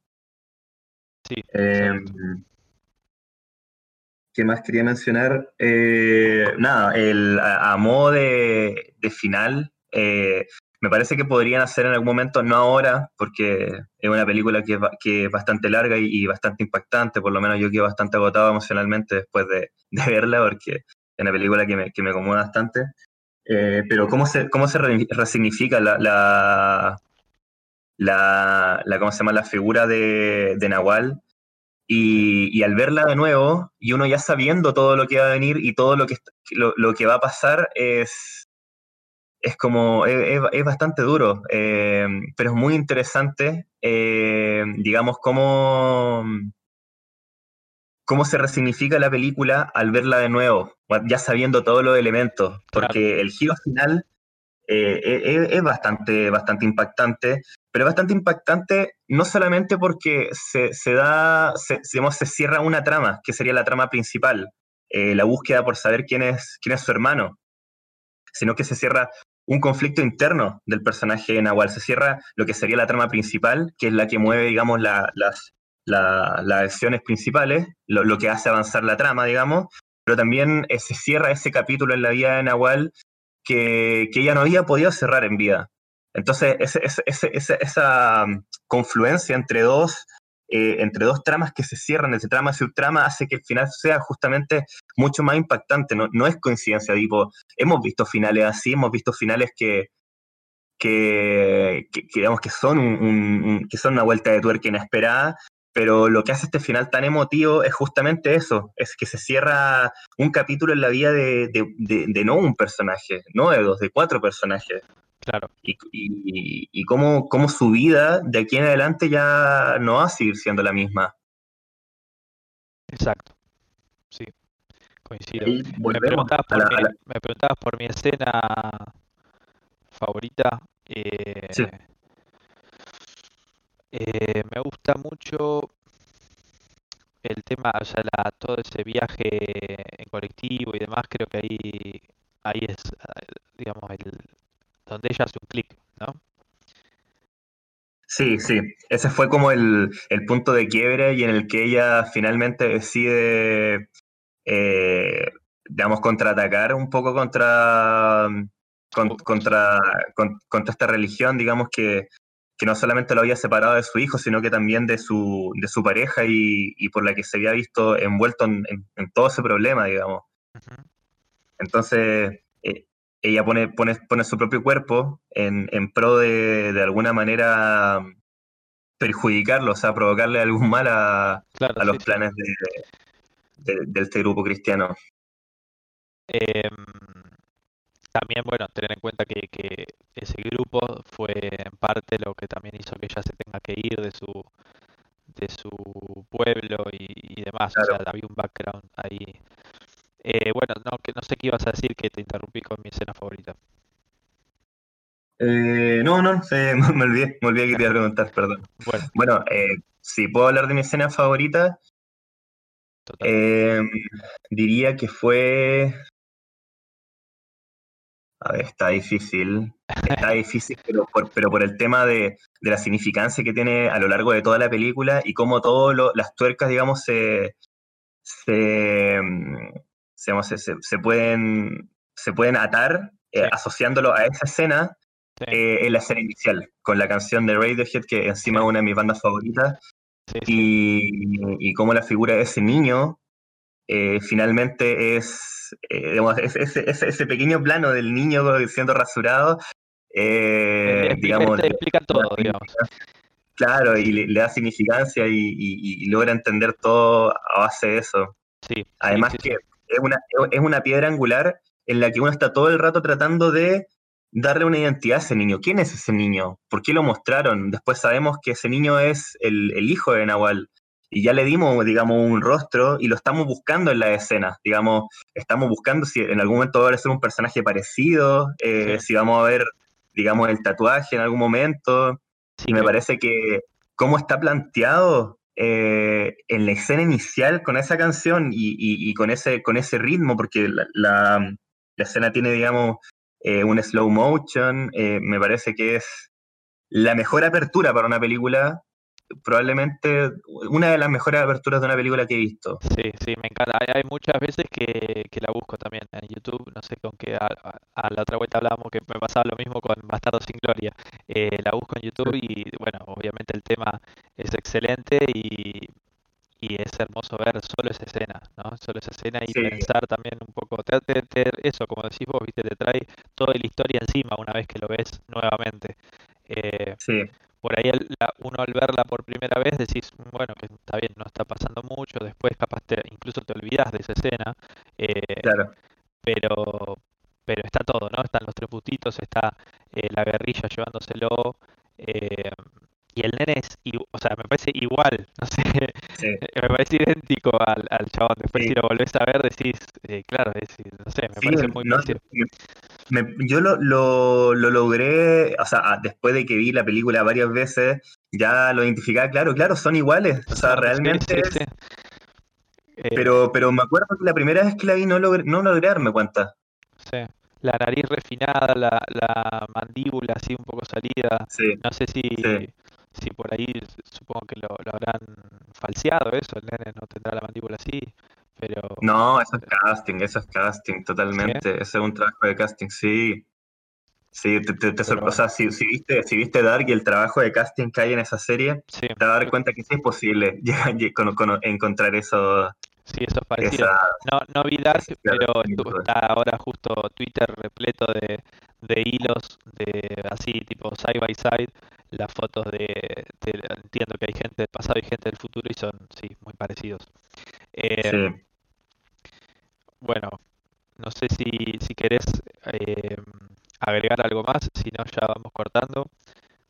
Sí. Em, ¿Qué más quería mencionar? Eh, nada, el, a, modo de, final, eh, me parece que podrían hacer en algún momento, no ahora, porque es una película que, que es bastante larga y, bastante impactante, por lo menos yo quedo bastante agotado emocionalmente después de, verla, porque es una película que me, que me acomoda bastante. Eh, pero cómo se, cómo se resignifica la, la, la, ¿cómo se llama? la figura de, de Nahual. Y, al verla de nuevo, y uno ya sabiendo todo lo que va a venir y todo lo que, lo, que va a pasar, es, es como, es, bastante duro, eh, pero es muy interesante, eh, digamos, cómo, cómo se resignifica la película al verla de nuevo, ya sabiendo todos los elementos, porque el giro final eh, es, bastante, bastante impactante pero bastante impactante no solamente porque se, da, se, se cierra una trama, que sería la trama principal, la búsqueda por saber quién es, quién es su hermano, sino que se cierra un conflicto interno del personaje de Nahual, se cierra lo que sería la trama principal, que es la que mueve, digamos, las, las acciones principales, lo, que hace avanzar la trama, digamos, pero también eh, se cierra ese capítulo en la vida de Nahual que, que ella no había podido cerrar en vida. Entonces, esa mm, confluencia entre dos, eh, entre dos tramas que se cierran, ese trama y subtrama, hace que el final sea justamente mucho más impactante. No, es coincidencia, tipo, hemos visto finales así, hemos visto finales que, que, digamos que son, que son una vuelta de tuerca inesperada, pero lo que hace este final tan emotivo es justamente eso, es que se cierra un capítulo en la vida de, de no un personaje, no de dos, de cuatro personajes. Claro. Y, y, cómo, cómo, su vida de aquí en adelante ya no va a seguir siendo la misma. Exacto. Sí, coincido. Me preguntabas, por mi, me preguntabas, por mi, escena favorita. Eh, sí. eh, me gusta mucho el tema, o sea, la, todo ese viaje en colectivo y demás, creo que ahí, ahí es, digamos, el, donde ella hace un clic, ¿no? Sí, sí, ese fue como el, punto de quiebre y en el que ella finalmente decide, eh, digamos, contraatacar un poco contra, contra, contra esta religión, digamos, que, no solamente lo había separado de su hijo, sino que también de su, de su pareja y, por la que se había visto envuelto en, todo ese problema, digamos. Entonces, ella pone, pone, pone su propio cuerpo en, en pro de, de alguna manera perjudicarlo, o sea, provocarle algún mal a, a los planes De, de, este grupo cristiano. Em, también, bueno, tener en cuenta que, que, ese grupo fue en parte lo que también hizo que ella se tenga que ir de su de su pueblo y, demás. O sea, había un background ahí. Eh, bueno, no, que, no sé qué ibas a decir que te interrumpí con mi escena favorita. Eh, no, no, me, olvidé, me olvidé que te iba a preguntar, perdón. Bueno, bueno eh, si puedo hablar de mi escena favorita, diría que fue a ver, está difícil. Está difícil, pero por, pero por el tema de, la significancia que tiene a lo largo de toda la película y cómo todas las tuercas, digamos, se, se, se, pueden, se pueden atar eh, asociándolo a esa escena eh, en la escena inicial, con la canción de Radiohead, que encima es una de mis bandas favoritas, y, y cómo la figura de ese niño eh, finalmente es, ese, pequeño plano del niño siendo rasurado, digamos... explica todo, digamos. Claro, y le, da significancia y, logra entender todo a base de eso. Sí, Además que Es, una, es una piedra angular en la que uno está todo el rato tratando de darle una identidad a ese niño. ¿Quién es ese niño? ¿Por qué lo mostraron? Después sabemos que ese niño es el, el hijo de Nahual y ya le dimos, digamos, un rostro y lo estamos buscando en la escena, digamos, estamos buscando si en algún momento va a ser un personaje parecido, eh, si vamos a ver, digamos, el tatuaje en algún momento, y me parece que cómo está planteado eh, en la escena inicial con esa canción y, con, ese, con ese ritmo, porque la, la, escena tiene, digamos, eh, un slow motion, me parece que es la mejor apertura para una película probablemente una de las mejores aperturas de una película que he visto. Sí, sí, me encanta. Hay, muchas veces que, la busco también en YouTube. No sé con qué. A, la otra vuelta hablábamos que me pasaba lo mismo con Bastardo sin Gloria. Eh, la busco en YouTube y, bueno, obviamente el tema es excelente y, y es hermoso ver solo esa escena, ¿no? Solo esa escena y pensar también un poco. Te, eso, como decís vos, viste, te trae toda la historia encima una vez que lo ves nuevamente. Eh, sí por ahí uno al verla por primera vez decís, bueno, que está bien, no está pasando mucho, después capaz te, incluso te olvidas de esa escena. Eh, claro. Pero, pero está todo, ¿no? Están los tres putitos, está eh, la guerrilla llevándoselo. Eh, y el nene es, o sea, me parece igual, no sé, me parece idéntico al, al chabón. Después si lo volvés a ver decís, claro, no sé, me parece muy no, yo lo, lo, logré, o sea, después de que vi la película varias veces, ya lo identificaba, claro, claro, son iguales, o sea, realmente... Eh, pero, pero me acuerdo que la primera vez que la vi no logré, no logré darme cuenta. Sí, la nariz refinada, la, la mandíbula así un poco salida. No sé si, si por ahí supongo que lo, lo habrán falseado eso, el nene no tendrá la mandíbula así. No, eso es casting, eso es casting, totalmente. Ese es un trabajo de casting, sí. Sí, te, te, o sea, si, viste, si viste Dark y el trabajo de casting que hay en esa serie, te vas a dar cuenta que sí es posible encontrar eso. Sí, eso es parecido. no, no vi Dark, pero está ahora justo Twitter repleto de, de hilos de así, tipo side by side, las fotos de, Entiendo que hay gente del pasado y gente del futuro y son, sí, muy parecidos. Eh, bueno, no sé si, si querés eh, agregar algo más, si no ya vamos cortando.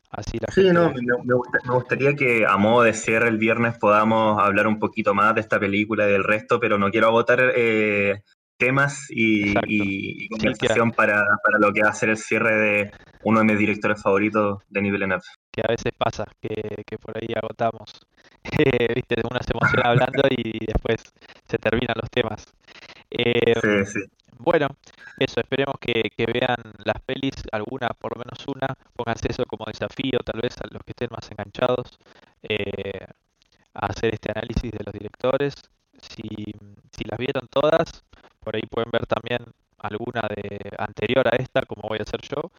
Así la sí, no, me, gustaría que a modo de cierre el viernes podamos hablar un poquito más de esta película y del resto, pero no quiero agotar eh, temas y, conversación para, lo que va a ser el cierre de uno de mis directores favoritos, de nivel Villeneuve. Que a veces pasa, que, que por ahí agotamos. Viste, uno se emociona hablando y después se terminan los temas. Eh, sí, Bueno, eso, esperemos que, vean las pelis, alguna, por lo menos una, pónganse eso como desafío, tal vez a los que estén más enganchados, eh, a hacer este análisis de los directores. Si, si las vieron todas, por ahí pueden ver también alguna de anterior a esta, como voy a hacer yo.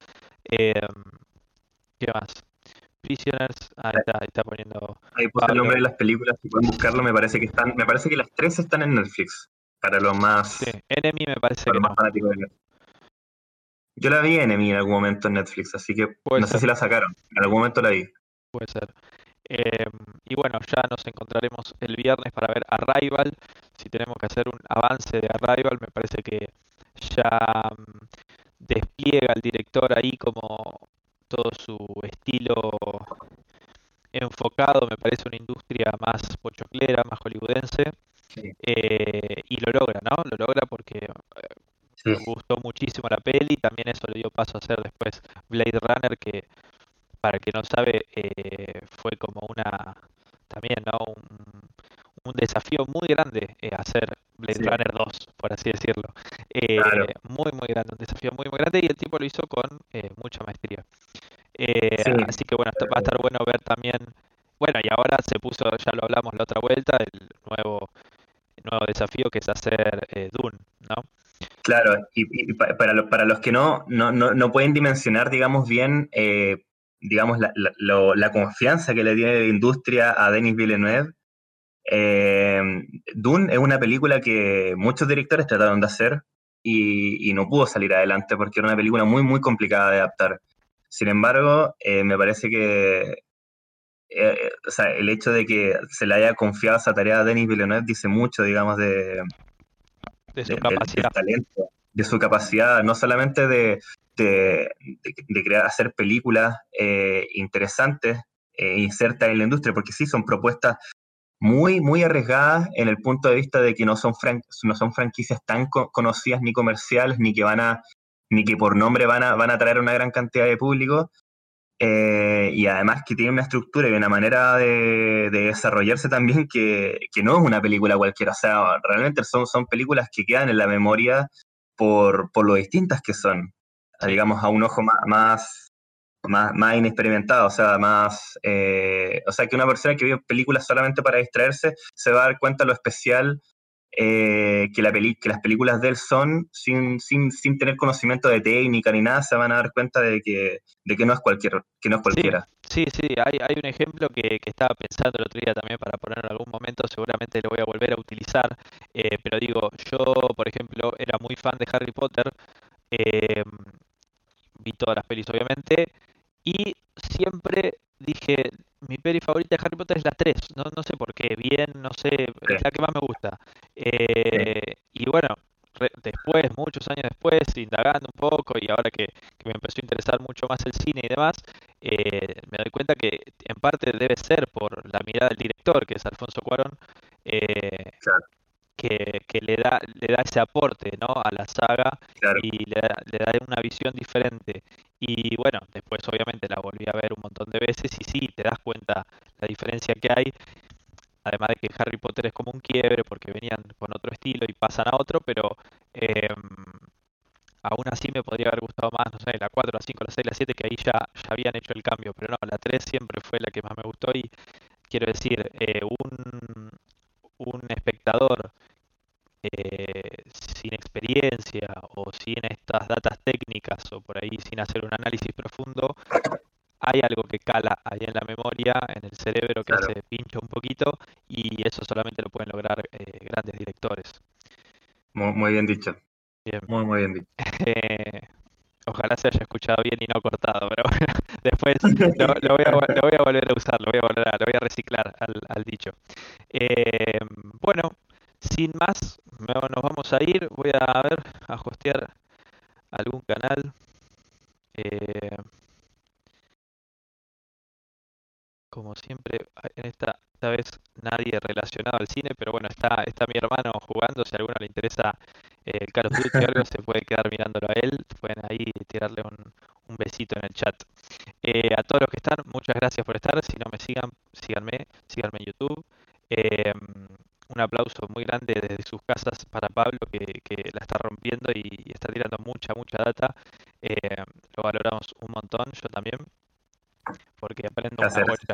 Eh, ¿Qué más? Prisoners, ahí está, ahí está poniendo. Ahí puse el nombre de las películas, si pueden buscarlo, me parece que están, me parece que las tres están en Netflix para los más. Sí, Enemy me parece que no. Yo la vi Enemy en algún momento en Netflix, así que no sé si la sacaron. En algún momento la vi. Puede ser. Em, y bueno, ya nos encontraremos el viernes para ver Arrival. Si tenemos que hacer un avance de Arrival, me parece que ya mm, despliega el director ahí como todo su estilo enfocado, me parece una industria más pochoclera, más hollywoodense, eh, y lo logra, ¿no? Lo logra porque eh, me gustó muchísimo la peli, también eso le dio paso a hacer después Blade Runner, que para el que no sabe, eh, fue como una, también, ¿no? Un, desafío muy grande hacer Blade Runner 2, por así decirlo. Muy, muy grande, un desafío muy, muy grande y el tipo lo hizo con mucha maestría. Así que bueno, va a estar bueno ver también bueno, y ahora se puso, ya lo hablamos la otra vuelta, el nuevo, nuevo desafío que es hacer eh, Dune, ¿no? Claro, y, para, los, para los que no, no, no, pueden dimensionar, digamos, bien, eh, digamos, la, la, confianza que le tiene la industria a Denis Villeneuve, eh, Dune es una película que muchos directores trataron de hacer y, y, no pudo salir adelante porque era una película muy, muy complicada de adaptar. Sin embargo, me parece que eh, o sea, el hecho de que se le haya confiado esa tarea a Denis Villeneuve dice mucho, digamos, de, de su capacidad. talento, de su capacidad, no solamente de, de, crear, hacer películas eh, interesantes e insertas en la industria, porque sí, son propuestas muy, muy arriesgadas en el punto de vista de que no son, no son franquicias tan conocidas ni comerciales, ni que van a ni que por nombre van a, van a atraer una gran cantidad de público, eh, y además que tiene una estructura y una manera de, desarrollarse también que, no es una película cualquiera. O sea, realmente son, son películas que quedan en la memoria por, lo distintas que son. Digamos, a un ojo más, más, más, inexperimentado, o sea, más. Eh, o sea, que una persona que ve películas solamente para distraerse se va a dar cuenta de lo especial eh, que, la que las películas de él son, sin, sin, sin, tener conocimiento de técnica ni nada, se van a dar cuenta de que, de que no es cualquier, que no es cualquiera. Sí, sí, hay, hay, un ejemplo que, que, estaba pensando el otro día también para poner en algún momento, seguramente lo voy a volver a utilizar, eh, pero digo, yo, por ejemplo, era muy fan de Harry Potter, eh, vi todas las pelis obviamente, y siempre dije, mi peli favorita de Harry Potter es la 3, no, no sé por qué, bien, no sé, es la que más me gusta. Eh, y bueno, después, muchos años después, indagando un poco y ahora que, me empezó a interesar mucho más el cine y demás, eh, me doy cuenta que en parte debe ser por la mirada del director, que es Alfonso Cuarón, eh, que, que, le, da, le da ese aporte ¿no? a la saga y le da, le da una visión diferente. Y bueno, después obviamente la volví a ver un montón de veces y sí, te das cuenta la diferencia que hay. Además de que Harry Potter es como un quiebre porque venían con otro estilo y pasan a otro, pero eh, aún así me podría haber gustado más, no sé, la 4, la 5, la 6, la 7, que ahí ya, ya habían hecho el cambio, pero no, la 3 siempre fue la que más me gustó y quiero decir, eh, un, un espectador eh, sin experiencia o sin estas datas técnicas o por ahí sin hacer un análisis profundo, hay algo que cala ahí en la memoria, en el cerebro que se pincha un poquito y eso solamente lo pueden lograr eh, grandes directores. Muy, bien dicho. Muy, muy bien dicho. ojalá se haya escuchado bien y no cortado, pero después lo, voy a, volver a usar, lo voy a volver a, lo voy a reciclar al, dicho. Eh, bueno, sin más, nos vamos a ir. Voy a ver, a hostear algún canal. Eh, como siempre, en esta, esta vez nadie relacionado al cine, pero bueno, está, está mi hermano jugando. Si a alguno le interesa eh, el Call of Duty o algo, se puede quedar mirándolo a él. Pueden ahí tirarle un, un besito en el chat. Eh, a todos los que están, muchas gracias por estar. Si no me sigan, síganme, síganme en YouTube. Eh, un aplauso muy grande desde sus casas para Pablo, que, que la está rompiendo y, está tirando mucha, mucha data. Eh, lo valoramos un montón, yo también, porque aprendo bocha,